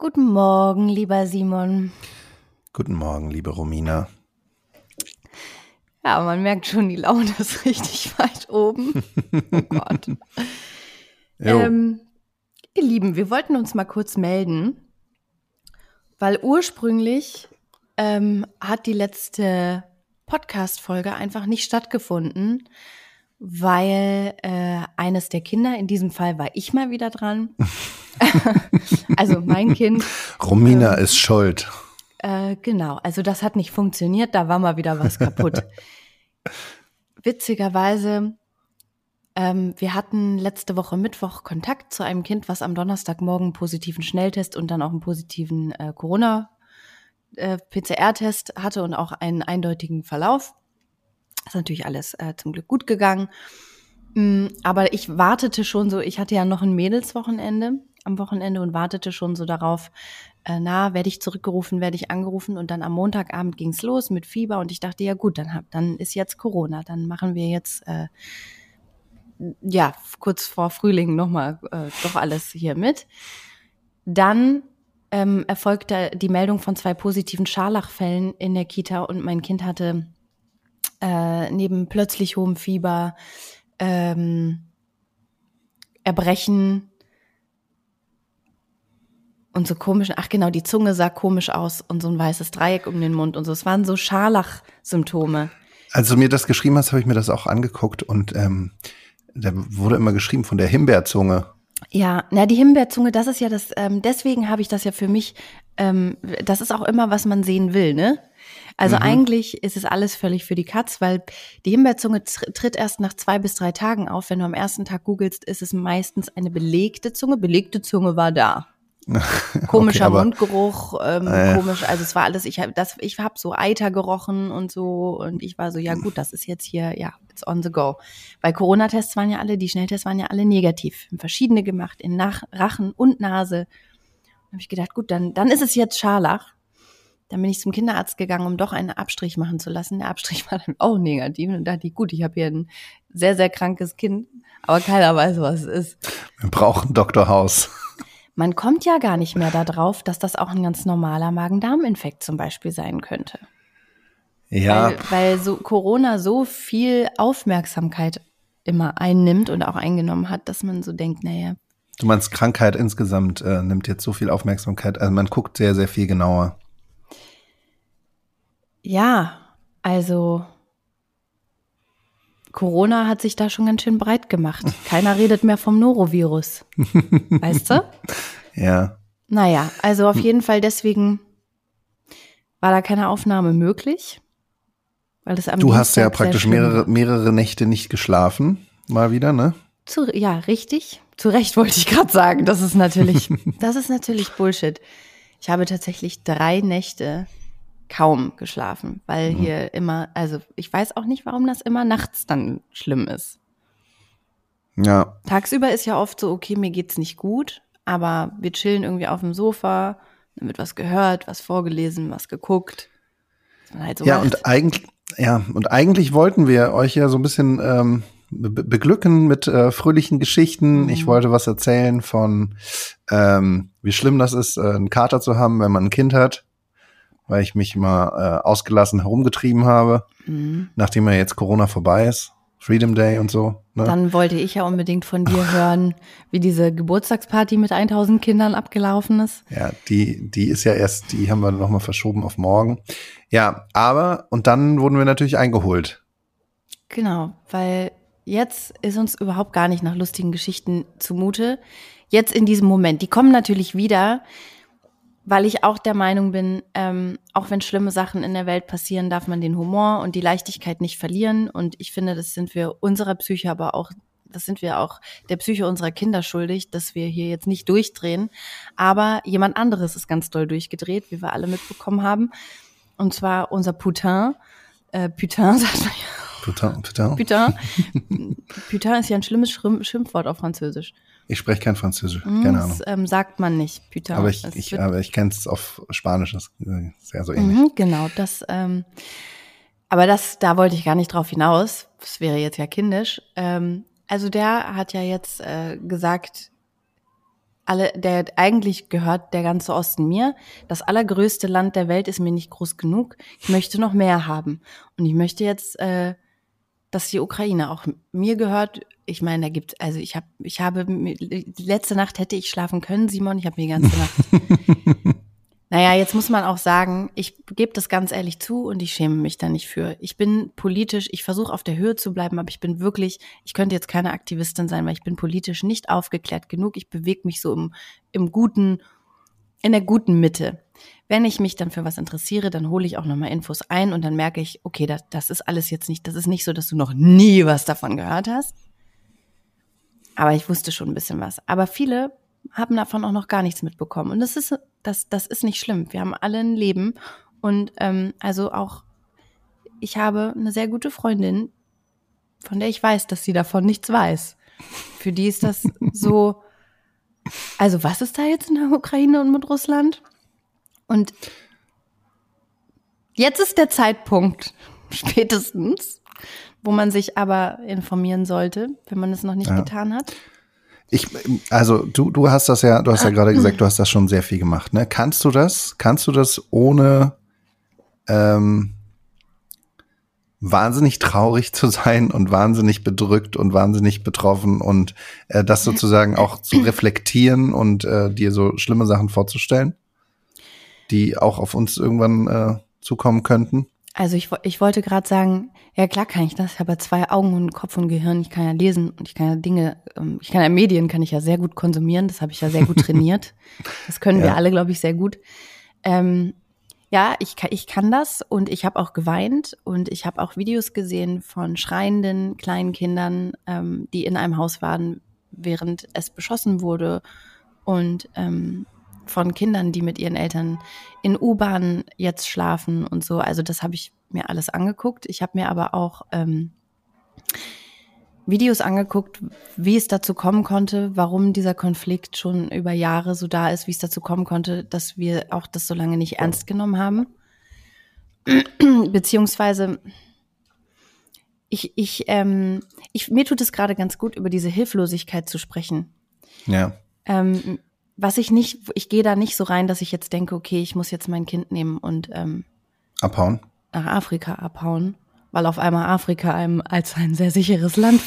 Guten Morgen, lieber Simon. Guten Morgen, liebe Romina. Ja, man merkt schon, die Laune ist richtig weit oben. Oh Gott. ähm, ihr Lieben, wir wollten uns mal kurz melden, weil ursprünglich ähm, hat die letzte Podcast-Folge einfach nicht stattgefunden, weil äh, eines der Kinder, in diesem Fall war ich mal wieder dran, also mein Kind. Romina ähm, ist schuld. Äh, genau, also das hat nicht funktioniert, da war mal wieder was kaputt. Witzigerweise, ähm, wir hatten letzte Woche Mittwoch Kontakt zu einem Kind, was am Donnerstagmorgen einen positiven Schnelltest und dann auch einen positiven äh, Corona-PCR-Test äh, hatte und auch einen eindeutigen Verlauf. ist natürlich alles äh, zum Glück gut gegangen. Mm, aber ich wartete schon so, ich hatte ja noch ein Mädelswochenende am Wochenende und wartete schon so darauf, äh, na, werde ich zurückgerufen, werde ich angerufen und dann am Montagabend ging's los mit Fieber und ich dachte, ja gut, dann, hab, dann ist jetzt Corona, dann machen wir jetzt, äh, ja, kurz vor Frühling nochmal äh, doch alles hier mit. Dann ähm, erfolgte die Meldung von zwei positiven Scharlachfällen in der Kita und mein Kind hatte äh, neben plötzlich hohem Fieber, ähm, Erbrechen, und so komisch, ach genau, die Zunge sah komisch aus und so ein weißes Dreieck um den Mund und so. Es waren so Scharlach-Symptome. Als du mir das geschrieben hast, habe ich mir das auch angeguckt und ähm, da wurde immer geschrieben von der Himbeerzunge. Ja, na die Himbeerzunge, das ist ja das, ähm, deswegen habe ich das ja für mich, ähm, das ist auch immer, was man sehen will, ne? Also mhm. eigentlich ist es alles völlig für die Katz, weil die Himbeerzunge tritt erst nach zwei bis drei Tagen auf. Wenn du am ersten Tag googelst, ist es meistens eine belegte Zunge. Belegte Zunge war da. Komischer okay, Mundgeruch, ähm, äh. komisch, also es war alles, ich habe das, ich habe so Eiter gerochen und so und ich war so, ja gut, das ist jetzt hier, ja, it's on the go. Weil Corona-Tests waren ja alle, die Schnelltests waren ja alle negativ, verschiedene gemacht in Nach Rachen und Nase. Da habe ich gedacht, gut, dann, dann ist es jetzt Scharlach. Dann bin ich zum Kinderarzt gegangen, um doch einen Abstrich machen zu lassen. Der Abstrich war dann auch negativ und da dachte ich, gut, ich habe hier ein sehr, sehr krankes Kind, aber keiner weiß, was es ist. Wir brauchen Dr. Haus man kommt ja gar nicht mehr darauf, dass das auch ein ganz normaler Magen-Darm-Infekt zum Beispiel sein könnte. Ja. Weil, weil so Corona so viel Aufmerksamkeit immer einnimmt und auch eingenommen hat, dass man so denkt, naja. Du meinst, Krankheit insgesamt äh, nimmt jetzt so viel Aufmerksamkeit, also man guckt sehr, sehr viel genauer. Ja, also Corona hat sich da schon ganz schön breit gemacht. Keiner redet mehr vom Norovirus. Weißt du? Ja. Naja, also auf jeden Fall deswegen war da keine Aufnahme möglich. Weil das am du Dienstag hast ja praktisch mehrere, mehrere Nächte nicht geschlafen, mal wieder, ne? Zu, ja, richtig. Zu Recht wollte ich gerade sagen. Das ist natürlich, das ist natürlich Bullshit. Ich habe tatsächlich drei Nächte kaum geschlafen, weil mhm. hier immer, also ich weiß auch nicht, warum das immer nachts dann schlimm ist. Ja. Tagsüber ist ja oft so, okay, mir geht's nicht gut, aber wir chillen irgendwie auf dem Sofa, dann wird was gehört, was vorgelesen, was geguckt. Halt so ja, macht. und eigentlich, ja, und eigentlich wollten wir euch ja so ein bisschen ähm, be beglücken mit äh, fröhlichen Geschichten. Mhm. Ich wollte was erzählen von, ähm, wie schlimm das ist, äh, einen Kater zu haben, wenn man ein Kind hat weil ich mich immer äh, ausgelassen herumgetrieben habe, mhm. nachdem ja jetzt Corona vorbei ist. Freedom Day und so. Ne? Dann wollte ich ja unbedingt von dir hören, wie diese Geburtstagsparty mit 1000 Kindern abgelaufen ist. Ja, die, die ist ja erst, die haben wir nochmal verschoben auf morgen. Ja, aber, und dann wurden wir natürlich eingeholt. Genau, weil jetzt ist uns überhaupt gar nicht nach lustigen Geschichten zumute. Jetzt in diesem Moment. Die kommen natürlich wieder weil ich auch der Meinung bin, ähm, auch wenn schlimme Sachen in der Welt passieren, darf man den Humor und die Leichtigkeit nicht verlieren. Und ich finde, das sind wir unserer Psyche, aber auch, das sind wir auch der Psyche unserer Kinder schuldig, dass wir hier jetzt nicht durchdrehen. Aber jemand anderes ist ganz doll durchgedreht, wie wir alle mitbekommen haben. Und zwar unser Putin. Äh, Putin sagt man ja. Putain, Putain. Putain. Putain ist ja ein schlimmes Schimpfwort auf Französisch. Ich spreche kein Französisch, hm, keine Ahnung. Das ähm, sagt man nicht, Putain. Aber ich, ich, aber ich kenne es auf Spanisch, das ist ja so ähnlich. Mhm, genau, das, ähm, aber das, da wollte ich gar nicht drauf hinaus. Das wäre jetzt ja kindisch. Ähm, also der hat ja jetzt äh, gesagt, alle, der eigentlich gehört der ganze Osten mir. Das allergrößte Land der Welt ist mir nicht groß genug. Ich möchte noch mehr haben. Und ich möchte jetzt, äh, dass die Ukraine auch mir gehört. Ich meine, da gibt also ich habe, ich habe letzte Nacht hätte ich schlafen können, Simon. Ich habe mir die ganze Nacht Naja, jetzt muss man auch sagen, ich gebe das ganz ehrlich zu und ich schäme mich da nicht für. Ich bin politisch, ich versuche auf der Höhe zu bleiben, aber ich bin wirklich, ich könnte jetzt keine Aktivistin sein, weil ich bin politisch nicht aufgeklärt genug. Ich bewege mich so im, im guten, in der guten Mitte. Wenn ich mich dann für was interessiere, dann hole ich auch nochmal Infos ein und dann merke ich, okay, das, das ist alles jetzt nicht, das ist nicht so, dass du noch nie was davon gehört hast. Aber ich wusste schon ein bisschen was. Aber viele haben davon auch noch gar nichts mitbekommen. Und das ist, das, das ist nicht schlimm. Wir haben alle ein Leben. Und ähm, also auch, ich habe eine sehr gute Freundin, von der ich weiß, dass sie davon nichts weiß. Für die ist das so. Also, was ist da jetzt in der Ukraine und mit Russland? Und jetzt ist der Zeitpunkt, spätestens, wo man sich aber informieren sollte, wenn man es noch nicht ja. getan hat. Ich, also du, du hast das ja, du hast ja gerade gesagt, du hast das schon sehr viel gemacht. Ne? Kannst du das? Kannst du das ohne ähm, wahnsinnig traurig zu sein und wahnsinnig bedrückt und wahnsinnig betroffen und äh, das sozusagen auch zu reflektieren und äh, dir so schlimme Sachen vorzustellen, die auch auf uns irgendwann äh, zukommen könnten? Also ich, ich wollte gerade sagen, ja klar kann ich das. Ich habe ja zwei Augen und Kopf und Gehirn. Ich kann ja lesen und ich kann ja Dinge, ähm, ich kann ja Medien, kann ich ja sehr gut konsumieren. Das habe ich ja sehr gut trainiert. Das können ja. wir alle, glaube ich, sehr gut. Ähm, ja, ich, kann, ich kann das und ich habe auch geweint und ich habe auch Videos gesehen von schreienden kleinen Kindern, ähm, die in einem Haus waren, während es beschossen wurde und ähm, von Kindern, die mit ihren Eltern in U-Bahnen jetzt schlafen und so. Also das habe ich mir alles angeguckt. Ich habe mir aber auch ähm, Videos angeguckt, wie es dazu kommen konnte, warum dieser Konflikt schon über Jahre so da ist, wie es dazu kommen konnte, dass wir auch das so lange nicht ernst genommen haben. Beziehungsweise ich, ich, ähm, ich, mir tut es gerade ganz gut, über diese Hilflosigkeit zu sprechen. Ja. Ähm, was ich nicht, ich gehe da nicht so rein, dass ich jetzt denke, okay, ich muss jetzt mein Kind nehmen und ähm, abhauen. Nach Afrika abhauen, weil auf einmal Afrika einem als ein sehr sicheres Land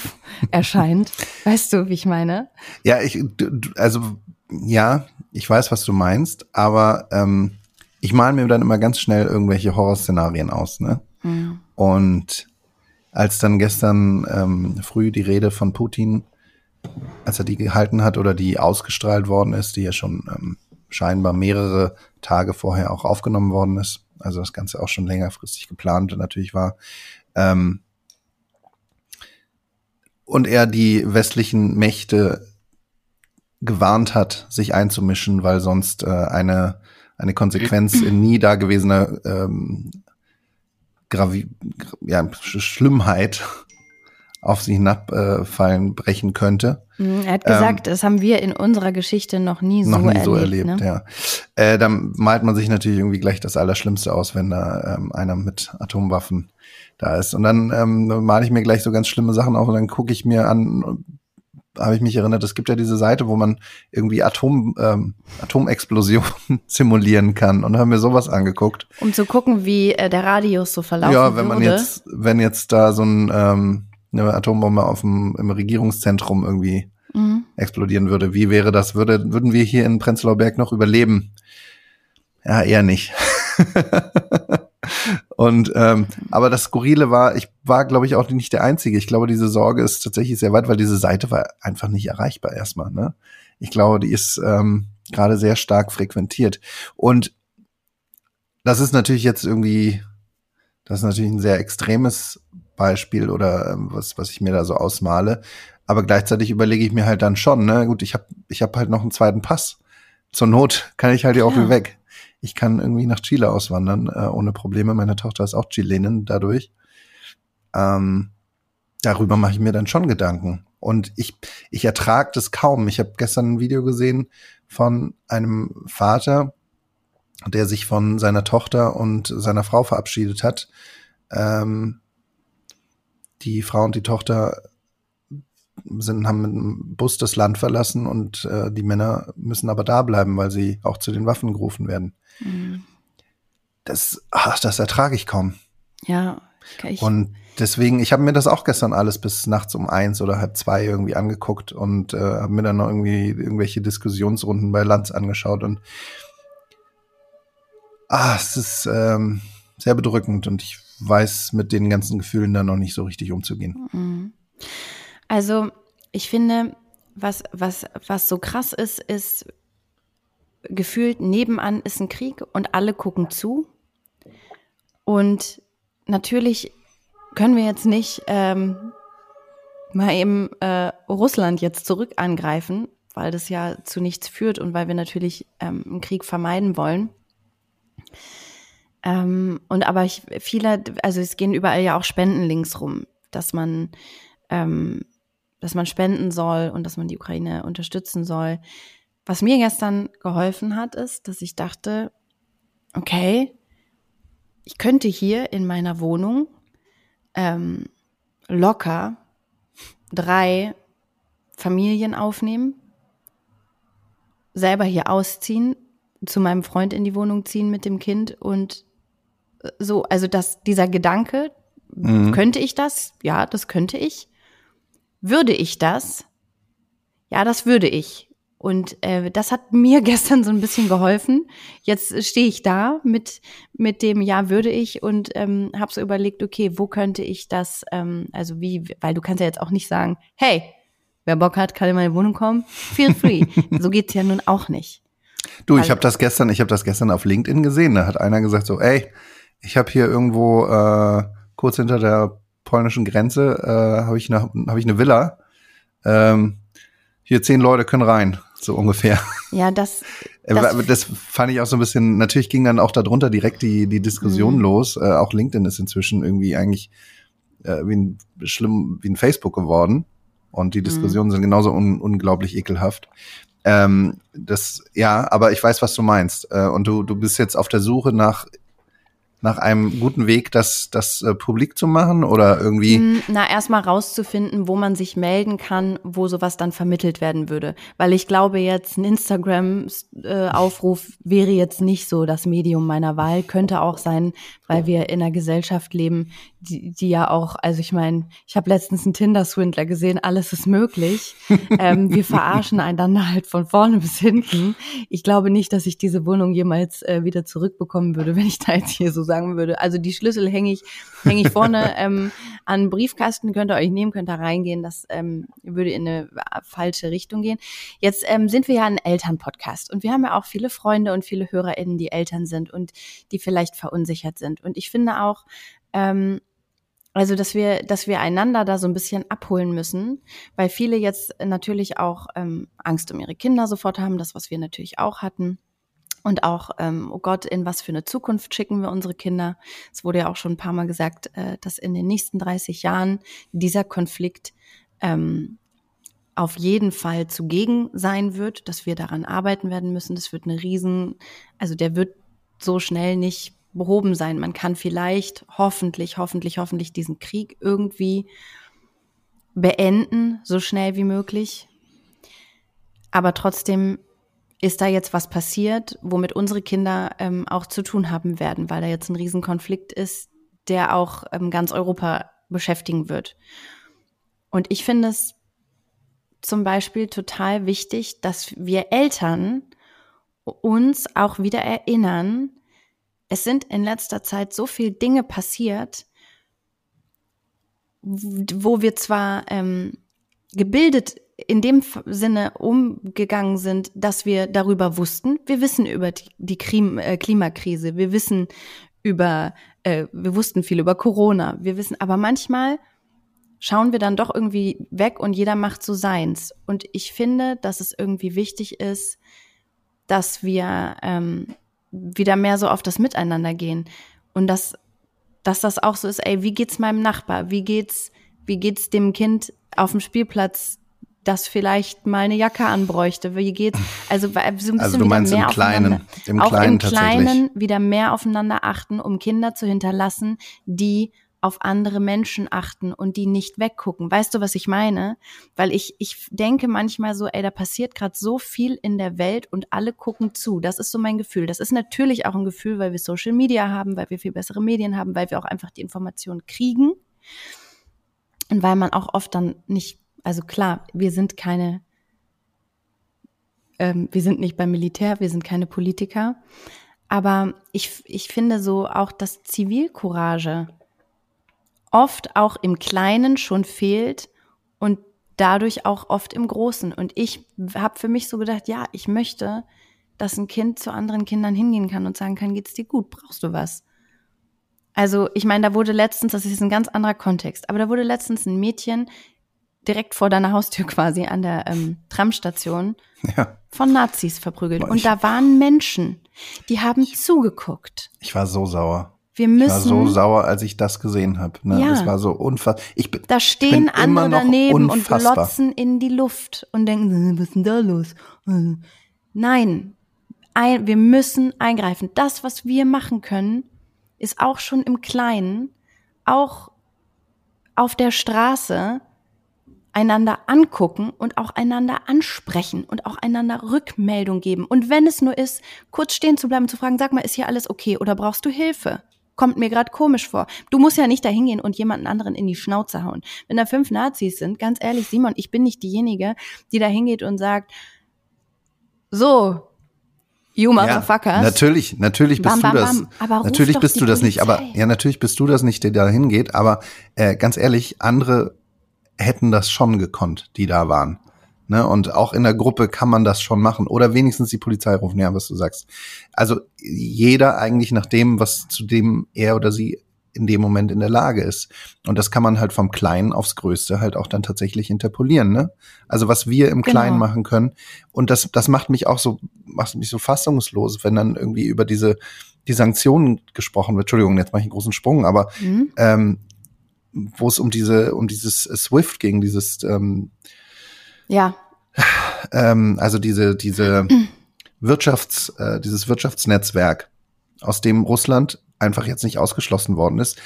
erscheint. Weißt du, wie ich meine? Ja, ich, also ja, ich weiß, was du meinst, aber ähm, ich male mir dann immer ganz schnell irgendwelche Horrorszenarien aus, ne? Mhm. Und als dann gestern ähm, früh die Rede von Putin als er die gehalten hat oder die ausgestrahlt worden ist, die ja schon ähm, scheinbar mehrere Tage vorher auch aufgenommen worden ist, also das Ganze auch schon längerfristig geplant natürlich war. Ähm, und er die westlichen Mächte gewarnt hat, sich einzumischen, weil sonst äh, eine, eine Konsequenz in nie dagewesener ähm, Gravi ja, Schlimmheit auf sie hinabfallen, äh, brechen könnte. Mhm, er hat gesagt, ähm, das haben wir in unserer Geschichte noch nie so noch nie erlebt. So erlebt ne? ja. Äh, dann malt man sich natürlich irgendwie gleich das Allerschlimmste aus, wenn da ähm, einer mit Atomwaffen da ist. Und dann ähm, male ich mir gleich so ganz schlimme Sachen auf und dann gucke ich mir an, habe ich mich erinnert, es gibt ja diese Seite, wo man irgendwie Atom, ähm, Atomexplosionen simulieren kann und haben mir sowas angeguckt. Um zu gucken, wie äh, der Radius so verlaufen Ja, wenn man würde. jetzt, wenn jetzt da so ein ähm, eine Atombombe auf dem, im Regierungszentrum irgendwie mhm. explodieren würde. Wie wäre das? Würde, würden wir hier in Prenzlauer Berg noch überleben? Ja, eher nicht. Und ähm, aber das Skurrile war, ich war, glaube ich, auch nicht der Einzige. Ich glaube, diese Sorge ist tatsächlich sehr weit, weil diese Seite war einfach nicht erreichbar erstmal. Ne? Ich glaube, die ist ähm, gerade sehr stark frequentiert. Und das ist natürlich jetzt irgendwie, das ist natürlich ein sehr extremes Beispiel oder ähm, was, was ich mir da so ausmale. Aber gleichzeitig überlege ich mir halt dann schon, ne, gut, ich habe ich hab halt noch einen zweiten Pass. Zur Not kann ich halt ja auch ja. weg. Ich kann irgendwie nach Chile auswandern, äh, ohne Probleme. Meine Tochter ist auch Chilenin dadurch. Ähm, darüber mache ich mir dann schon Gedanken. Und ich, ich ertrage das kaum. Ich habe gestern ein Video gesehen von einem Vater, der sich von seiner Tochter und seiner Frau verabschiedet hat. Ähm, die Frau und die Tochter sind, haben mit dem Bus das Land verlassen und äh, die Männer müssen aber da bleiben, weil sie auch zu den Waffen gerufen werden. Mhm. Das, ach, das ertrage ich kaum. Ja. Ich. Und deswegen, ich habe mir das auch gestern alles bis nachts um eins oder halb zwei irgendwie angeguckt und äh, habe mir dann noch irgendwie irgendwelche Diskussionsrunden bei Lanz angeschaut und ah, es ist ähm, sehr bedrückend und ich weiß mit den ganzen Gefühlen da noch nicht so richtig umzugehen. Mhm. Also ich finde, was, was, was so krass ist, ist gefühlt nebenan ist ein Krieg und alle gucken zu. Und natürlich können wir jetzt nicht ähm, mal eben äh, Russland jetzt zurück angreifen, weil das ja zu nichts führt und weil wir natürlich ähm, einen Krieg vermeiden wollen. Ähm, und aber ich, viele, also es gehen überall ja auch Spendenlinks rum, dass man ähm, dass man spenden soll und dass man die Ukraine unterstützen soll. Was mir gestern geholfen hat, ist, dass ich dachte, okay, ich könnte hier in meiner Wohnung ähm, locker drei Familien aufnehmen, selber hier ausziehen, zu meinem Freund in die Wohnung ziehen mit dem Kind und so, also dass dieser Gedanke, mhm. könnte ich das? Ja, das könnte ich. Würde ich das? Ja, das würde ich. Und äh, das hat mir gestern so ein bisschen geholfen. Jetzt stehe ich da mit mit dem Ja würde ich und ähm, habe so überlegt, okay, wo könnte ich das? Ähm, also wie, weil du kannst ja jetzt auch nicht sagen, hey, wer Bock hat, kann in meine Wohnung kommen. Feel free. so geht's ja nun auch nicht. Du, ich habe das gestern, ich habe das gestern auf LinkedIn gesehen. Da hat einer gesagt so, ey, ich habe hier irgendwo äh, kurz hinter der polnischen Grenze äh, habe ich, eine, hab ich eine Villa. Ähm, hier zehn Leute können rein, so ungefähr. Ja, das, äh, das, das fand ich auch so ein bisschen, natürlich ging dann auch darunter direkt die, die Diskussion mhm. los. Äh, auch LinkedIn ist inzwischen irgendwie eigentlich äh, wie ein schlimm, wie ein Facebook geworden. Und die mhm. Diskussionen mhm. sind genauso un, unglaublich ekelhaft. Ähm, das, ja, aber ich weiß, was du meinst. Äh, und du, du bist jetzt auf der Suche nach nach einem guten Weg, das, das äh, publik zu machen oder irgendwie? Hm, na, erstmal rauszufinden, wo man sich melden kann, wo sowas dann vermittelt werden würde. Weil ich glaube jetzt, ein Instagram-Aufruf äh, wäre jetzt nicht so das Medium meiner Wahl. Könnte auch sein, weil wir in einer Gesellschaft leben, die, die ja auch, also ich meine, ich habe letztens einen Tinder-Swindler gesehen, alles ist möglich. ähm, wir verarschen einander halt von vorne bis hinten. Ich glaube nicht, dass ich diese Wohnung jemals äh, wieder zurückbekommen würde, wenn ich da jetzt hier so sagen würde. Also die Schlüssel hänge ich, hänge ich vorne ähm, an Briefkasten, könnt ihr euch nehmen, könnt da reingehen. Das ähm, würde in eine falsche Richtung gehen. Jetzt ähm, sind wir ja ein Elternpodcast und wir haben ja auch viele Freunde und viele HörerInnen, die Eltern sind und die vielleicht verunsichert sind. Und ich finde auch, ähm, also, dass wir, dass wir einander da so ein bisschen abholen müssen, weil viele jetzt natürlich auch ähm, Angst um ihre Kinder sofort haben, das, was wir natürlich auch hatten. Und auch, ähm, oh Gott, in was für eine Zukunft schicken wir unsere Kinder? Es wurde ja auch schon ein paar Mal gesagt, äh, dass in den nächsten 30 Jahren dieser Konflikt ähm, auf jeden Fall zugegen sein wird, dass wir daran arbeiten werden müssen. Das wird eine Riesen, also der wird so schnell nicht behoben sein. Man kann vielleicht, hoffentlich, hoffentlich, hoffentlich diesen Krieg irgendwie beenden, so schnell wie möglich. Aber trotzdem ist da jetzt was passiert, womit unsere Kinder ähm, auch zu tun haben werden, weil da jetzt ein Riesenkonflikt ist, der auch ähm, ganz Europa beschäftigen wird. Und ich finde es zum Beispiel total wichtig, dass wir Eltern uns auch wieder erinnern, es sind in letzter Zeit so viele Dinge passiert, wo wir zwar ähm, gebildet in dem Sinne umgegangen sind, dass wir darüber wussten. Wir wissen über die, die äh, Klimakrise, wir wissen über, äh, wir wussten viel über Corona, wir wissen, aber manchmal schauen wir dann doch irgendwie weg und jeder macht so seins. Und ich finde, dass es irgendwie wichtig ist, dass wir ähm, wieder mehr so auf das Miteinander gehen. Und dass, dass das auch so ist, ey, wie geht's meinem Nachbar? Wie geht's, wie geht's dem Kind auf dem Spielplatz, das vielleicht mal eine Jacke anbräuchte? Wie geht's? Also, so ein bisschen also du meinst wieder mehr im Kleinen, im auch Kleinen im Kleinen wieder mehr aufeinander achten, um Kinder zu hinterlassen, die auf andere Menschen achten und die nicht weggucken. Weißt du, was ich meine? Weil ich, ich denke manchmal so, ey, da passiert gerade so viel in der Welt und alle gucken zu. Das ist so mein Gefühl. Das ist natürlich auch ein Gefühl, weil wir Social Media haben, weil wir viel bessere Medien haben, weil wir auch einfach die Informationen kriegen. Und weil man auch oft dann nicht, also klar, wir sind keine, ähm, wir sind nicht beim Militär, wir sind keine Politiker. Aber ich, ich finde so auch, dass Zivilcourage oft auch im Kleinen schon fehlt und dadurch auch oft im Großen. Und ich habe für mich so gedacht, ja, ich möchte, dass ein Kind zu anderen Kindern hingehen kann und sagen kann, geht's dir gut, brauchst du was? Also ich meine, da wurde letztens, das ist ein ganz anderer Kontext, aber da wurde letztens ein Mädchen direkt vor deiner Haustür quasi an der ähm, Tramstation ja. von Nazis verprügelt. Boah, und da waren Menschen, die haben ich, zugeguckt. Ich war so sauer. Wir müssen. Ich war so sauer, als ich das gesehen habe. Ne? Ja. Das war so unfassbar. Ich bin, da stehen bin andere daneben unfassbar. und glotzen in die Luft und denken, was ist denn da los? Nein, ein, wir müssen eingreifen. Das, was wir machen können, ist auch schon im Kleinen, auch auf der Straße, einander angucken und auch einander ansprechen und auch einander Rückmeldung geben. Und wenn es nur ist, kurz stehen zu bleiben, zu fragen, sag mal, ist hier alles okay oder brauchst du Hilfe? Kommt mir gerade komisch vor. Du musst ja nicht dahin gehen und jemanden anderen in die Schnauze hauen. Wenn da fünf Nazis sind, ganz ehrlich, Simon, ich bin nicht diejenige, die da hingeht und sagt, so, You motherfuckers. Ja, natürlich, natürlich bist bam, bam, du das. Aber natürlich bist du das Polizei. nicht, aber ja, natürlich bist du das nicht, der da hingeht, aber äh, ganz ehrlich, andere hätten das schon gekonnt, die da waren. Ne? Und auch in der Gruppe kann man das schon machen. Oder wenigstens die Polizei rufen, ja, was du sagst. Also jeder eigentlich nach dem, was zu dem er oder sie in dem Moment in der Lage ist. Und das kann man halt vom Kleinen aufs Größte halt auch dann tatsächlich interpolieren, ne? Also was wir im Kleinen genau. machen können. Und das, das macht mich auch so, macht mich so fassungslos, wenn dann irgendwie über diese, die Sanktionen gesprochen wird. Entschuldigung, jetzt mache ich einen großen Sprung, aber mhm. ähm, wo es um diese, um dieses Swift ging, dieses ähm, ja. Ähm, also diese, diese Wirtschafts, äh, dieses Wirtschaftsnetzwerk, aus dem Russland einfach jetzt nicht ausgeschlossen worden ist,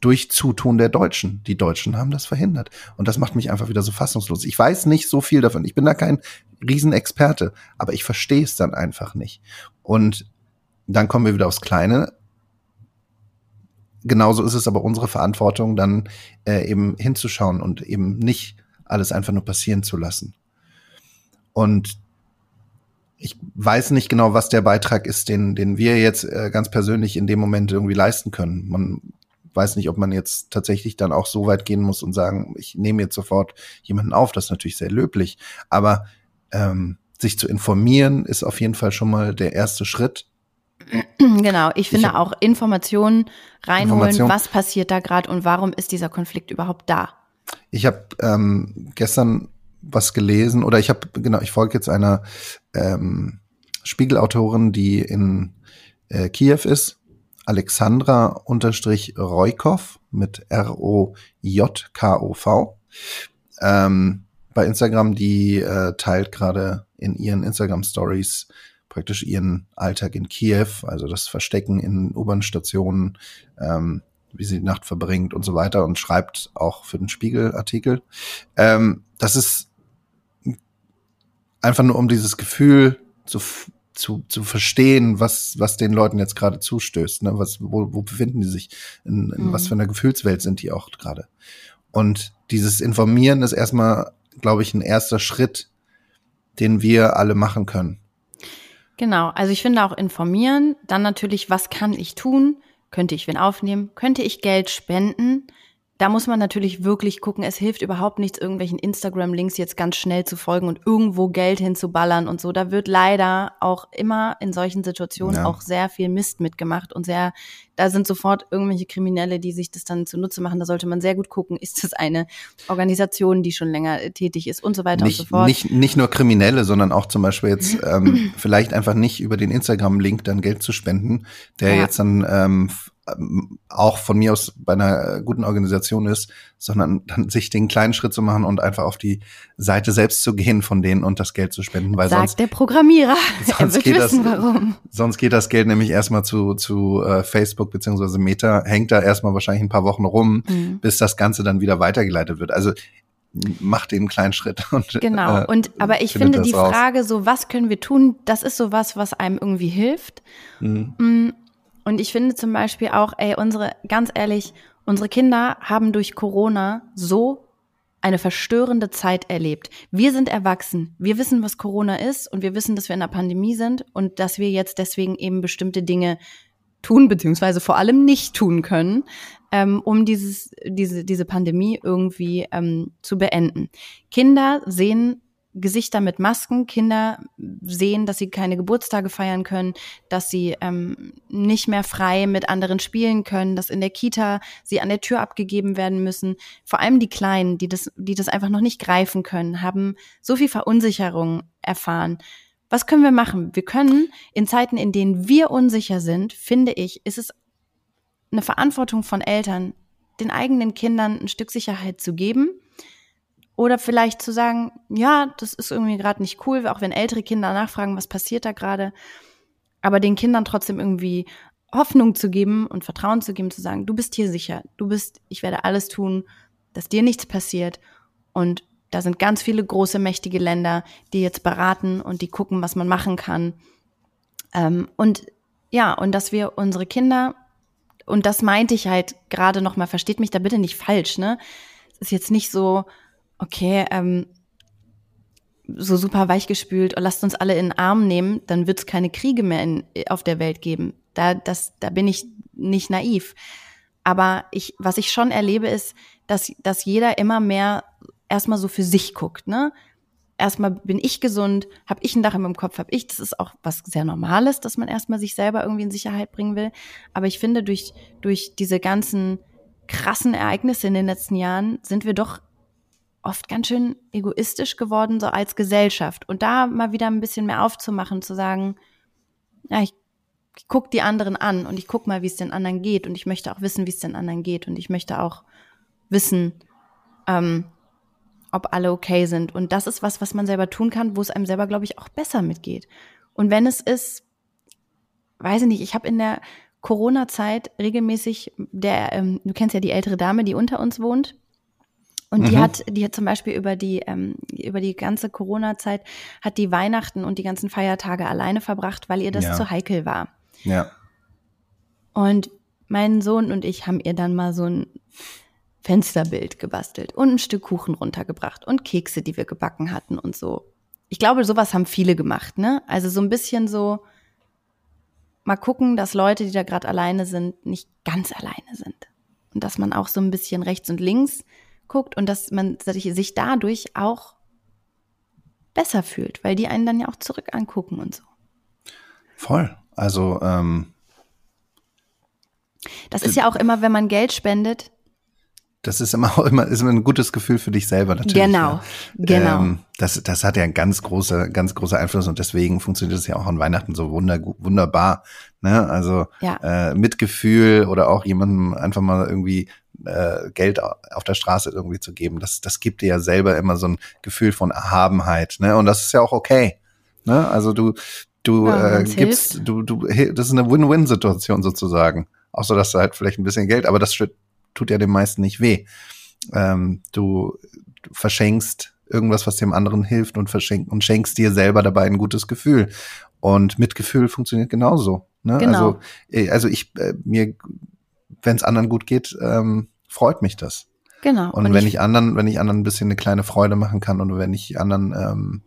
durch Zutun der Deutschen. Die Deutschen haben das verhindert. Und das macht mich einfach wieder so fassungslos. Ich weiß nicht so viel davon. Ich bin da kein Riesenexperte, aber ich verstehe es dann einfach nicht. Und dann kommen wir wieder aufs Kleine genauso ist es aber unsere Verantwortung, dann äh, eben hinzuschauen und eben nicht alles einfach nur passieren zu lassen. Und ich weiß nicht genau, was der Beitrag ist, den, den wir jetzt äh, ganz persönlich in dem Moment irgendwie leisten können. Man weiß nicht, ob man jetzt tatsächlich dann auch so weit gehen muss und sagen, ich nehme jetzt sofort jemanden auf. Das ist natürlich sehr löblich. Aber ähm, sich zu informieren ist auf jeden Fall schon mal der erste Schritt. Genau, ich finde ich auch Informationen reinholen, Information. was passiert da gerade und warum ist dieser Konflikt überhaupt da. Ich habe ähm, gestern was gelesen oder ich habe genau, ich folge jetzt einer ähm, Spiegelautorin, die in äh, Kiew ist, Alexandra unterstrich Roykov mit R-O-J-K-O-V. Ähm, bei Instagram, die äh, teilt gerade in ihren Instagram Stories praktisch ihren Alltag in Kiew, also das Verstecken in U-Bahn-Stationen, ähm, wie sie die Nacht verbringt und so weiter und schreibt auch für den Spiegel-Artikel. Ähm, das ist einfach nur um dieses Gefühl zu, zu, zu verstehen, was, was den Leuten jetzt gerade zustößt. Ne? Was, wo, wo befinden die sich? In, in mhm. was für einer Gefühlswelt sind die auch gerade? Und dieses Informieren ist erstmal, glaube ich, ein erster Schritt, den wir alle machen können. Genau, also ich finde auch informieren, dann natürlich, was kann ich tun? Könnte ich wen aufnehmen? Könnte ich Geld spenden? Da muss man natürlich wirklich gucken, es hilft überhaupt nichts, irgendwelchen Instagram-Links jetzt ganz schnell zu folgen und irgendwo Geld hinzuballern und so. Da wird leider auch immer in solchen Situationen ja. auch sehr viel Mist mitgemacht und sehr, da sind sofort irgendwelche Kriminelle, die sich das dann zunutze machen. Da sollte man sehr gut gucken, ist das eine Organisation, die schon länger äh, tätig ist und so weiter nicht, und so fort. Nicht, nicht nur Kriminelle, sondern auch zum Beispiel jetzt ähm, vielleicht einfach nicht über den Instagram-Link dann Geld zu spenden, der ja. jetzt dann ähm, ähm, auch von mir aus bei einer guten Organisation ist, sondern dann sich den kleinen Schritt zu machen und einfach auf die Seite selbst zu gehen von denen und das Geld zu spenden, weil Sagt sonst der Programmierer. Sonst er wird geht wissen, das, warum. Sonst geht das Geld nämlich erstmal zu zu äh, Facebook beziehungsweise Meta, hängt da erstmal wahrscheinlich ein paar Wochen rum, mhm. bis das Ganze dann wieder weitergeleitet wird. Also mach den kleinen Schritt. Und, genau. Äh, und aber ich finde die raus. Frage, so was können wir tun, das ist so was, was einem irgendwie hilft. Mhm. Und ich finde zum Beispiel auch, ey, unsere, ganz ehrlich, unsere Kinder haben durch Corona so eine verstörende Zeit erlebt. Wir sind erwachsen. Wir wissen, was Corona ist und wir wissen, dass wir in einer Pandemie sind und dass wir jetzt deswegen eben bestimmte Dinge tun, beziehungsweise vor allem nicht tun können, ähm, um dieses, diese, diese Pandemie irgendwie ähm, zu beenden. Kinder sehen Gesichter mit Masken. Kinder sehen, dass sie keine Geburtstage feiern können, dass sie ähm, nicht mehr frei mit anderen spielen können, dass in der Kita sie an der Tür abgegeben werden müssen. Vor allem die Kleinen, die das, die das einfach noch nicht greifen können, haben so viel Verunsicherung erfahren. Was können wir machen? Wir können in Zeiten, in denen wir unsicher sind, finde ich, ist es eine Verantwortung von Eltern, den eigenen Kindern ein Stück Sicherheit zu geben. Oder vielleicht zu sagen, ja, das ist irgendwie gerade nicht cool, auch wenn ältere Kinder nachfragen, was passiert da gerade. Aber den Kindern trotzdem irgendwie Hoffnung zu geben und Vertrauen zu geben, zu sagen, du bist hier sicher, du bist, ich werde alles tun, dass dir nichts passiert. Und da sind ganz viele große, mächtige Länder, die jetzt beraten und die gucken, was man machen kann. Ähm, und ja, und dass wir unsere Kinder, und das meinte ich halt gerade nochmal, versteht mich da bitte nicht falsch, ne? Es ist jetzt nicht so, okay, ähm, so super weichgespült, oh, lasst uns alle in den Arm nehmen, dann wird es keine Kriege mehr in, auf der Welt geben. Da, das, da bin ich nicht naiv. Aber ich, was ich schon erlebe, ist, dass, dass jeder immer mehr erstmal so für sich guckt, ne? Erstmal bin ich gesund, habe ich ein Dach im Kopf, habe ich, das ist auch was sehr Normales, dass man erstmal sich selber irgendwie in Sicherheit bringen will. Aber ich finde, durch, durch diese ganzen krassen Ereignisse in den letzten Jahren sind wir doch oft ganz schön egoistisch geworden, so als Gesellschaft. Und da mal wieder ein bisschen mehr aufzumachen, zu sagen, ja, ich, ich gucke die anderen an und ich guck mal, wie es den anderen geht. Und ich möchte auch wissen, wie es den anderen geht. Und ich möchte auch wissen, ähm, ob alle okay sind. Und das ist was, was man selber tun kann, wo es einem selber, glaube ich, auch besser mitgeht. Und wenn es ist, weiß ich nicht, ich habe in der Corona-Zeit regelmäßig, der, ähm, du kennst ja die ältere Dame, die unter uns wohnt. Und die mhm. hat, die hat zum Beispiel über die, ähm, über die ganze Corona-Zeit hat die Weihnachten und die ganzen Feiertage alleine verbracht, weil ihr das ja. zu heikel war. Ja. Und mein Sohn und ich haben ihr dann mal so ein Fensterbild gebastelt und ein Stück Kuchen runtergebracht und Kekse, die wir gebacken hatten und so. Ich glaube, sowas haben viele gemacht, ne? Also so ein bisschen so mal gucken, dass Leute, die da gerade alleine sind, nicht ganz alleine sind. Und dass man auch so ein bisschen rechts und links guckt und dass man sich dadurch auch besser fühlt, weil die einen dann ja auch zurück angucken und so. Voll. Also ähm, das ist ja auch immer, wenn man Geld spendet, das ist immer, immer, ist immer ein gutes Gefühl für dich selber natürlich. Genau, ja. genau. Ähm, das, das hat ja einen ganz großer, ganz großer Einfluss und deswegen funktioniert es ja auch an Weihnachten so wunder, wunderbar. Ne? Also ja. äh, Mitgefühl oder auch jemandem einfach mal irgendwie äh, Geld auf der Straße irgendwie zu geben, das, das gibt dir ja selber immer so ein Gefühl von Erhabenheit. Ne? Und das ist ja auch okay. Ne? Also du, du ja, äh, gibst, hilft. du, du, das ist eine Win-Win-Situation sozusagen. Außer dass du halt vielleicht ein bisschen Geld, aber das tut ja dem meisten nicht weh. Ähm, du, du verschenkst irgendwas, was dem anderen hilft und verschenk und schenkst dir selber dabei ein gutes Gefühl. Und Mitgefühl funktioniert genauso. Ne? Genau. Also, äh, also ich äh, mir, wenn es anderen gut geht, ähm, freut mich das. Genau. Und, und wenn ich, ich, anderen, wenn ich anderen ein bisschen eine kleine Freude machen kann und wenn ich anderen, ähm,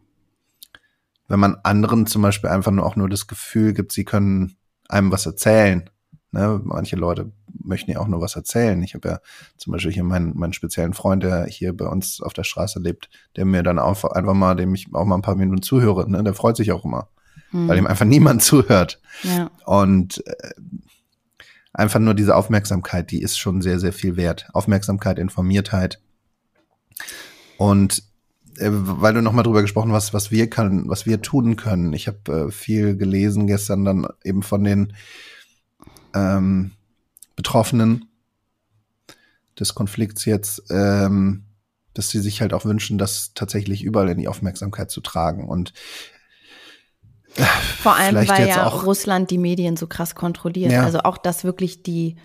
wenn man anderen zum Beispiel einfach nur auch nur das Gefühl gibt, sie können einem was erzählen. Ne? Manche Leute möchten ja auch nur was erzählen. Ich habe ja zum Beispiel hier meinen, meinen speziellen Freund, der hier bei uns auf der Straße lebt, der mir dann auch einfach mal, dem ich auch mal ein paar Minuten zuhöre, ne? der freut sich auch immer, hm. weil ihm einfach niemand zuhört. Ja. Und äh, einfach nur diese Aufmerksamkeit, die ist schon sehr, sehr viel wert. Aufmerksamkeit, Informiertheit. Und äh, weil du nochmal drüber gesprochen hast, was wir können, was wir tun können. Ich habe äh, viel gelesen gestern dann eben von den ähm, Betroffenen des Konflikts jetzt, ähm, dass sie sich halt auch wünschen, das tatsächlich überall in die Aufmerksamkeit zu tragen. Und vor allem, weil ja auch Russland die Medien so krass kontrolliert. Ja. Also auch, dass wirklich die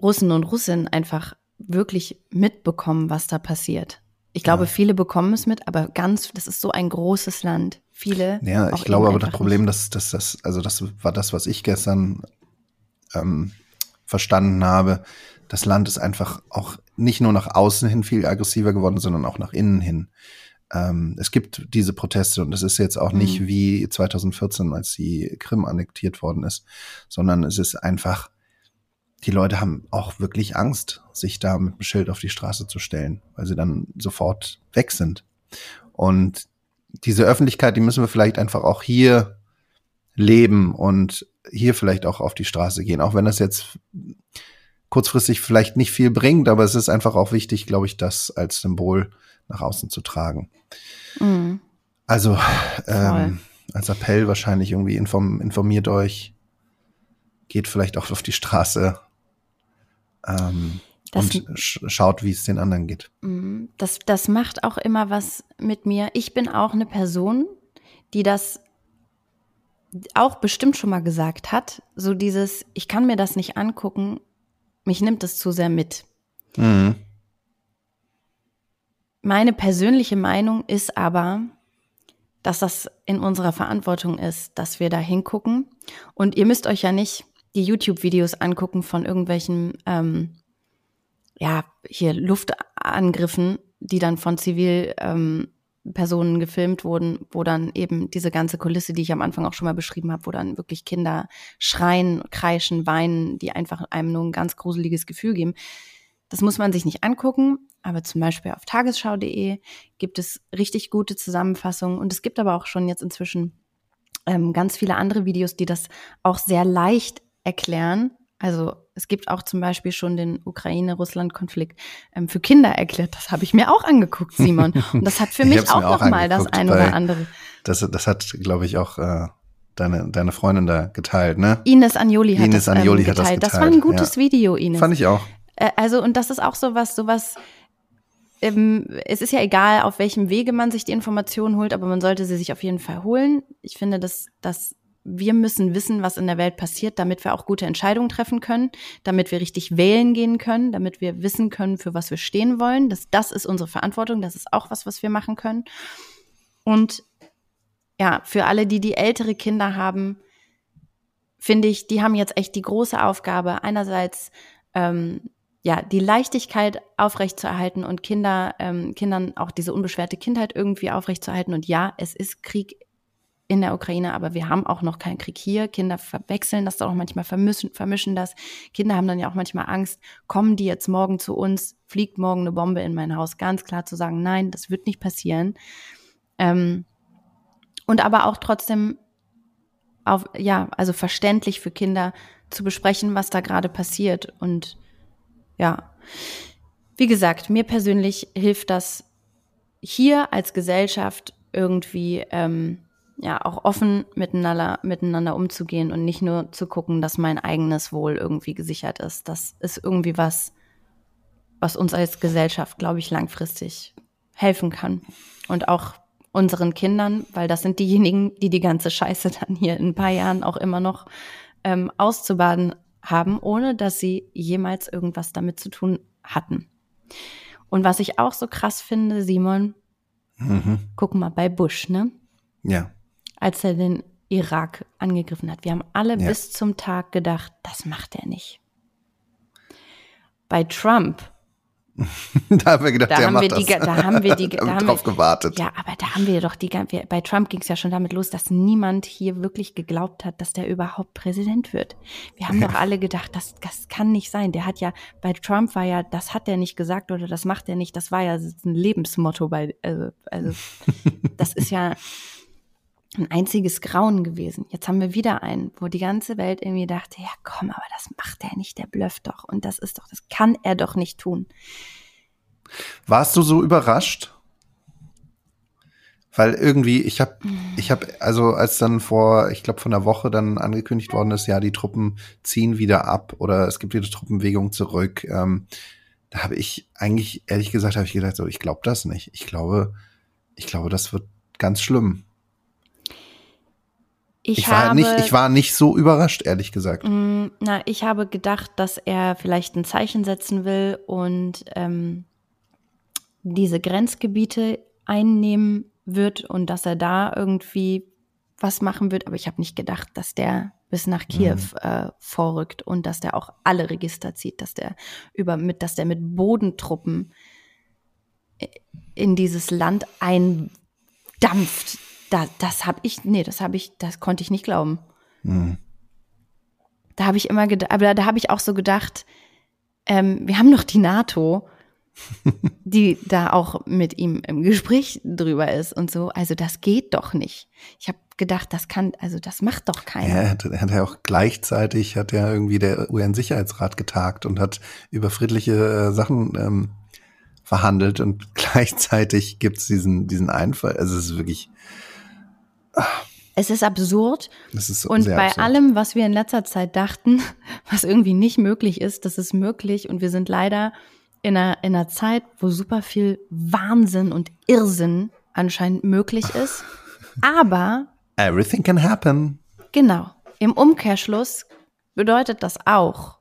Russen und Russinnen einfach wirklich mitbekommen, was da passiert. Ich glaube, ja. viele bekommen es mit, aber ganz, das ist so ein großes Land. Viele. Ja, ich glaube aber das Problem, dass, dass das, also das war das, was ich gestern ähm, verstanden habe. Das Land ist einfach auch nicht nur nach außen hin viel aggressiver geworden, sondern auch nach innen hin. Ähm, es gibt diese Proteste und es ist jetzt auch nicht mhm. wie 2014, als die Krim annektiert worden ist, sondern es ist einfach, die Leute haben auch wirklich Angst, sich da mit dem Schild auf die Straße zu stellen, weil sie dann sofort weg sind. Und diese Öffentlichkeit, die müssen wir vielleicht einfach auch hier leben und hier vielleicht auch auf die Straße gehen, auch wenn das jetzt kurzfristig vielleicht nicht viel bringt, aber es ist einfach auch wichtig, glaube ich, das als Symbol nach außen zu tragen. Mhm. Also ähm, als Appell wahrscheinlich irgendwie inform informiert euch, geht vielleicht auch auf die Straße ähm, und sch schaut, wie es den anderen geht. Mhm. Das, das macht auch immer was mit mir. Ich bin auch eine Person, die das auch bestimmt schon mal gesagt hat, so dieses, ich kann mir das nicht angucken, mich nimmt es zu sehr mit. Mhm. Meine persönliche Meinung ist aber, dass das in unserer Verantwortung ist, dass wir da hingucken. Und ihr müsst euch ja nicht die YouTube-Videos angucken von irgendwelchen, ähm, ja, hier Luftangriffen, die dann von Zivil, ähm, gefilmt wurden, wo dann eben diese ganze Kulisse, die ich am Anfang auch schon mal beschrieben habe, wo dann wirklich Kinder schreien, kreischen, weinen, die einfach einem nur ein ganz gruseliges Gefühl geben. Das muss man sich nicht angucken, aber zum Beispiel auf tagesschau.de gibt es richtig gute Zusammenfassungen und es gibt aber auch schon jetzt inzwischen ähm, ganz viele andere Videos, die das auch sehr leicht erklären also es gibt auch zum Beispiel schon den Ukraine-Russland-Konflikt ähm, für Kinder erklärt. Das habe ich mir auch angeguckt, Simon. Und das hat für mich auch, auch nochmal das eine oder andere. Das, das hat, glaube ich, auch äh, deine, deine Freundin da geteilt, ne? Ines Anjoli hat, Ines das, Anjoli ähm, hat geteilt. das geteilt. Das war ein gutes ja. Video, Ines. Fand ich auch. Äh, also, und das ist auch sowas, sowas, ähm, es ist ja egal, auf welchem Wege man sich die Informationen holt, aber man sollte sie sich auf jeden Fall holen. Ich finde, dass das wir müssen wissen, was in der Welt passiert, damit wir auch gute Entscheidungen treffen können, damit wir richtig wählen gehen können, damit wir wissen können, für was wir stehen wollen. Das, das ist unsere Verantwortung, das ist auch was, was wir machen können. Und ja, für alle, die die ältere Kinder haben, finde ich, die haben jetzt echt die große Aufgabe, einerseits ähm, ja die Leichtigkeit aufrechtzuerhalten und Kinder, ähm, Kindern auch diese unbeschwerte Kindheit irgendwie aufrechtzuerhalten. Und ja, es ist Krieg in der Ukraine, aber wir haben auch noch keinen Krieg hier. Kinder verwechseln das auch manchmal, vermischen, vermischen das. Kinder haben dann ja auch manchmal Angst, kommen die jetzt morgen zu uns, fliegt morgen eine Bombe in mein Haus. Ganz klar zu sagen, nein, das wird nicht passieren. Ähm, und aber auch trotzdem auf, ja, also verständlich für Kinder zu besprechen, was da gerade passiert. Und ja, wie gesagt, mir persönlich hilft das hier als Gesellschaft irgendwie ähm, ja auch offen miteinander, miteinander umzugehen und nicht nur zu gucken, dass mein eigenes Wohl irgendwie gesichert ist. Das ist irgendwie was, was uns als Gesellschaft, glaube ich, langfristig helfen kann. Und auch unseren Kindern, weil das sind diejenigen, die die ganze Scheiße dann hier in ein paar Jahren auch immer noch ähm, auszubaden haben, ohne dass sie jemals irgendwas damit zu tun hatten. Und was ich auch so krass finde, Simon, mhm. guck mal bei Bush, ne? Ja als er den Irak angegriffen hat. Wir haben alle ja. bis zum Tag gedacht, das macht er nicht. Bei Trump. da haben wir gedacht, da der haben macht wir die, das. Da haben wir die, da haben drauf wir, gewartet. Ja, aber da haben wir doch die, wir, bei Trump ging es ja schon damit los, dass niemand hier wirklich geglaubt hat, dass der überhaupt Präsident wird. Wir haben doch alle gedacht, das, das kann nicht sein. Der hat ja, bei Trump war ja, das hat er nicht gesagt oder das macht er nicht. Das war ja ein Lebensmotto bei, also, also das ist ja, ein einziges Grauen gewesen. Jetzt haben wir wieder einen, wo die ganze Welt irgendwie dachte, ja komm, aber das macht er nicht, der blöfft doch. Und das ist doch, das kann er doch nicht tun. Warst du so überrascht? Weil irgendwie, ich habe, ich habe, also als dann vor, ich glaube, von einer Woche dann angekündigt worden ist, ja, die Truppen ziehen wieder ab oder es gibt wieder Truppenbewegung zurück. Ähm, da habe ich eigentlich, ehrlich gesagt, habe ich gedacht, so, ich glaube das nicht. Ich glaube, ich glaube, das wird ganz schlimm. Ich, ich war habe, nicht, ich war nicht so überrascht, ehrlich gesagt. Mh, mm, na, ich habe gedacht, dass er vielleicht ein Zeichen setzen will und ähm, diese Grenzgebiete einnehmen wird und dass er da irgendwie was machen wird. Aber ich habe nicht gedacht, dass der bis nach Kiew mhm. äh, vorrückt und dass der auch alle Register zieht, dass der über mit, dass der mit Bodentruppen in dieses Land eindampft. Da, das habe ich, nee, das habe ich, das konnte ich nicht glauben. Mhm. Da habe ich immer gedacht, aber da habe ich auch so gedacht, ähm, wir haben noch die NATO die da auch mit ihm im Gespräch drüber ist und so. Also das geht doch nicht. Ich habe gedacht, das kann, also das macht doch keiner. Ja, er hat, er hat ja auch gleichzeitig hat ja irgendwie der UN-Sicherheitsrat getagt und hat über friedliche äh, Sachen ähm, verhandelt und gleichzeitig gibt's diesen diesen Einfall. Also es ist wirklich. Es ist absurd. Das ist und bei absurd. allem, was wir in letzter Zeit dachten, was irgendwie nicht möglich ist, das ist möglich und wir sind leider in einer, in einer Zeit, wo super viel Wahnsinn und Irrsinn anscheinend möglich ist. Aber Everything can happen. Genau. Im Umkehrschluss bedeutet das auch.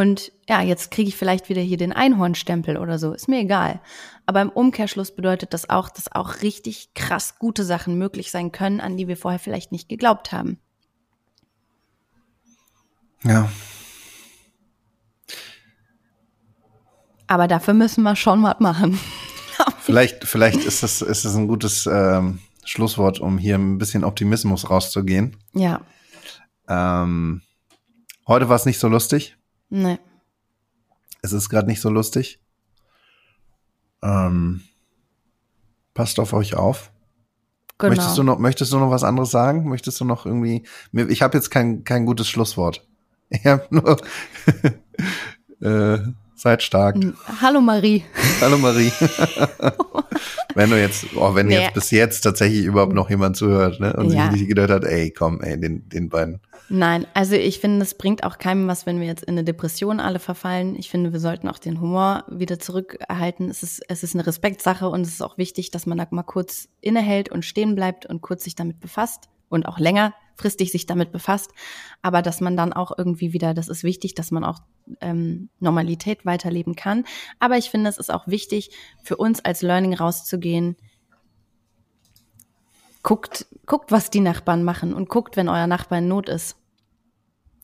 Und ja, jetzt kriege ich vielleicht wieder hier den Einhornstempel oder so, ist mir egal. Aber im Umkehrschluss bedeutet das auch, dass auch richtig krass gute Sachen möglich sein können, an die wir vorher vielleicht nicht geglaubt haben. Ja, Aber dafür müssen wir schon was machen. vielleicht, vielleicht ist das, ist das ein gutes ähm, Schlusswort, um hier ein bisschen Optimismus rauszugehen. Ja. Ähm, heute war es nicht so lustig. Nee. Es ist gerade nicht so lustig. Ähm, passt auf euch auf. Genau. Möchtest du noch, möchtest du noch was anderes sagen? Möchtest du noch irgendwie? Ich habe jetzt kein kein gutes Schlusswort. Ich habe nur äh, Seid stark. Hallo Marie. Hallo Marie. wenn du jetzt, oh, wenn nee. jetzt bis jetzt tatsächlich überhaupt noch jemand zuhört, ne? Und ja. sich nicht gedacht hat, ey, komm, ey, den, den beiden. Nein, also ich finde, es bringt auch keinem was, wenn wir jetzt in eine Depression alle verfallen. Ich finde, wir sollten auch den Humor wieder zurückerhalten. Es ist, es ist eine Respektsache und es ist auch wichtig, dass man da mal kurz innehält und stehen bleibt und kurz sich damit befasst und auch längerfristig sich damit befasst, aber dass man dann auch irgendwie wieder, das ist wichtig, dass man auch ähm, Normalität weiterleben kann. Aber ich finde, es ist auch wichtig für uns als Learning rauszugehen. Guckt, guckt, was die Nachbarn machen und guckt, wenn euer Nachbar in Not ist.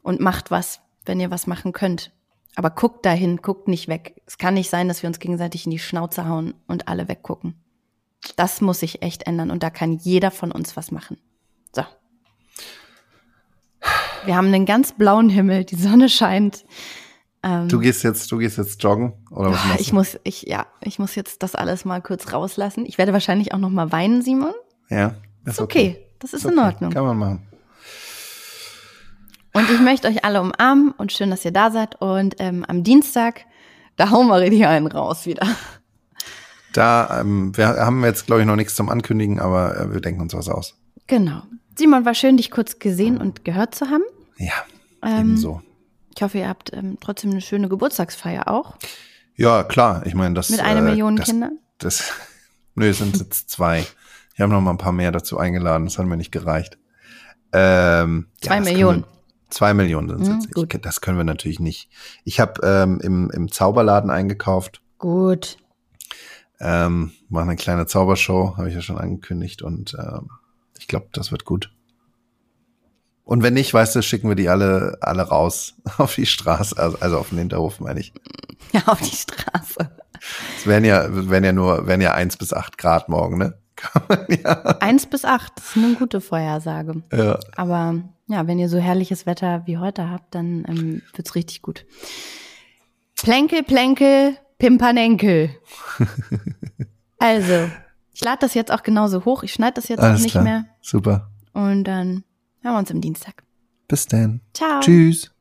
Und macht was, wenn ihr was machen könnt. Aber guckt dahin, guckt nicht weg. Es kann nicht sein, dass wir uns gegenseitig in die Schnauze hauen und alle weggucken. Das muss sich echt ändern und da kann jeder von uns was machen. So. Wir haben einen ganz blauen Himmel, die Sonne scheint. Ähm, du gehst jetzt, du gehst jetzt joggen oder was machst du? Ich muss, ich ja, ich muss jetzt das alles mal kurz rauslassen. Ich werde wahrscheinlich auch noch mal weinen, Simon. Ja, ist, ist okay. okay. Das ist, ist in Ordnung. Kann man machen. Und ich möchte euch alle umarmen und schön, dass ihr da seid. Und ähm, am Dienstag, da hauen wir richtig einen raus wieder. Da, ähm, wir haben jetzt, glaube ich, noch nichts zum Ankündigen, aber äh, wir denken uns was aus. Genau. Simon, war schön, dich kurz gesehen und gehört zu haben. Ja, ähm, ebenso. Ich hoffe, ihr habt ähm, trotzdem eine schöne Geburtstagsfeier auch. Ja, klar. Ich meine, das. Mit einer äh, Million das, Kindern? Das, nö, es sind jetzt zwei. Ich habe noch mal ein paar mehr dazu eingeladen. Das hat mir nicht gereicht. Ähm, zwei ja, Millionen. Wir, zwei Millionen sind es mhm, jetzt. Gut. Ich, das können wir natürlich nicht. Ich habe ähm, im, im Zauberladen eingekauft. Gut. Ähm, machen eine kleine Zaubershow, habe ich ja schon angekündigt. Und ähm, ich glaube, das wird gut. Und wenn nicht, weißt du, schicken wir die alle, alle raus auf die Straße, also, also auf den Hinterhof, meine ich. Ja, auf die Straße. Es wären ja, wären ja nur, wären ja eins bis acht Grad morgen, ne? ja. Eins bis acht, das ist eine gute Vorhersage. Ja. Aber ja, wenn ihr so herrliches Wetter wie heute habt, dann ähm, wird's richtig gut. Plänkel, Plänkel, Pimpernenkel. also, ich lade das jetzt auch genauso hoch. Ich schneide das jetzt Alles auch nicht klar. mehr. Super. Und dann hören wir uns am Dienstag. Bis dann. Ciao. Tschüss.